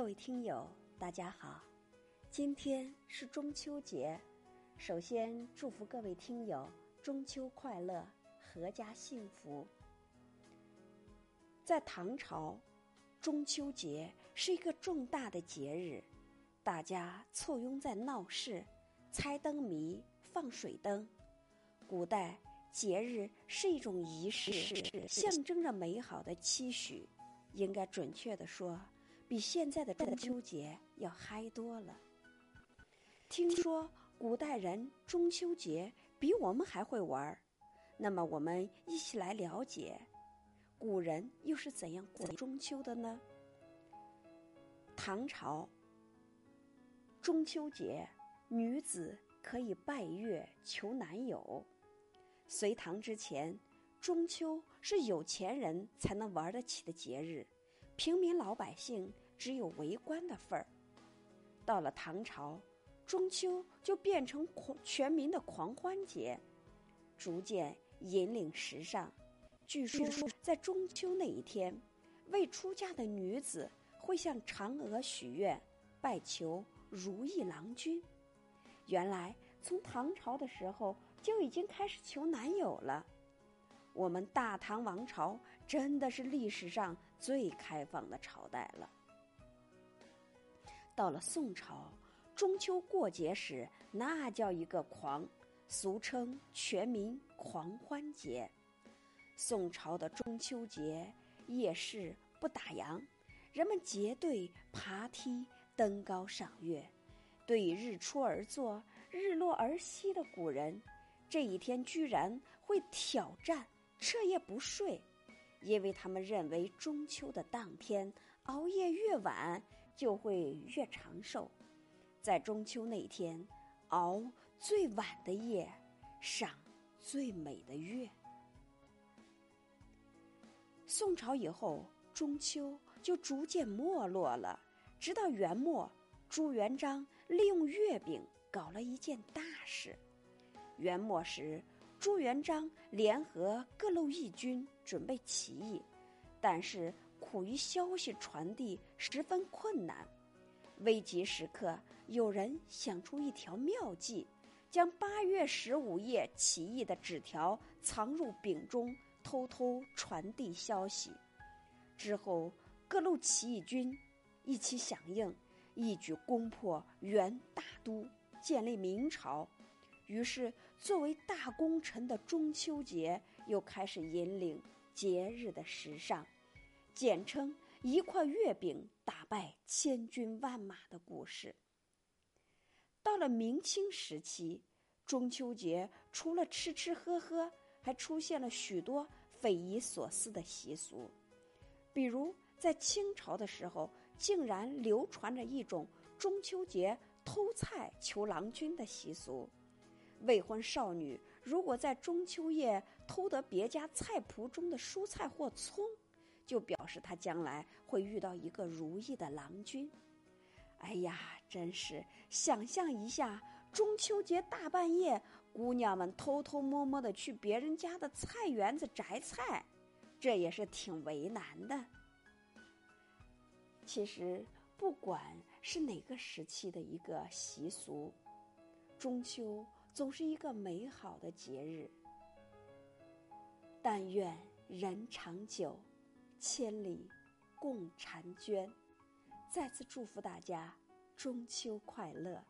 各位听友，大家好，今天是中秋节，首先祝福各位听友中秋快乐，阖家幸福。在唐朝，中秋节是一个重大的节日，大家簇拥在闹市，猜灯谜、放水灯。古代节日是一种仪式，象征着美好的期许。应该准确的说，比现在的中秋节要嗨多了。听说古代人中秋节比我们还会玩儿，那么我们一起来了解，古人又是怎样过中秋的呢？唐朝中秋节，女子可以拜月求男友。隋唐之前。中秋是有钱人才能玩得起的节日，平民老百姓只有围观的份儿。到了唐朝，中秋就变成狂全民的狂欢节，逐渐引领时尚。据说在中秋那一天，未出嫁的女子会向嫦娥许愿，拜求如意郎君。原来从唐朝的时候就已经开始求男友了。我们大唐王朝真的是历史上最开放的朝代了。到了宋朝，中秋过节时那叫一个狂，俗称全民狂欢节。宋朝的中秋节，夜市不打烊，人们结队爬梯登高赏月。对于日出而作、日落而息的古人，这一天居然会挑战。彻夜不睡，因为他们认为中秋的当天熬夜越晚就会越长寿，在中秋那天熬最晚的夜，赏最美的月。宋朝以后，中秋就逐渐没落了，直到元末，朱元璋利用月饼搞了一件大事。元末时。朱元璋联合各路义军准备起义，但是苦于消息传递十分困难。危急时刻，有人想出一条妙计，将八月十五夜起义的纸条藏入饼中，偷偷传递消息。之后，各路起义军一起响应，一举攻破元大都，建立明朝。于是，作为大功臣的中秋节又开始引领节日的时尚，简称“一块月饼打败千军万马”的故事。到了明清时期，中秋节除了吃吃喝喝，还出现了许多匪夷所思的习俗，比如在清朝的时候，竟然流传着一种中秋节偷菜求郎君的习俗。未婚少女如果在中秋夜偷得别家菜谱中的蔬菜或葱，就表示她将来会遇到一个如意的郎君。哎呀，真是想象一下，中秋节大半夜，姑娘们偷偷摸摸的去别人家的菜园子摘菜，这也是挺为难的。其实，不管是哪个时期的一个习俗，中秋。总是一个美好的节日，但愿人长久，千里共婵娟。再次祝福大家中秋快乐！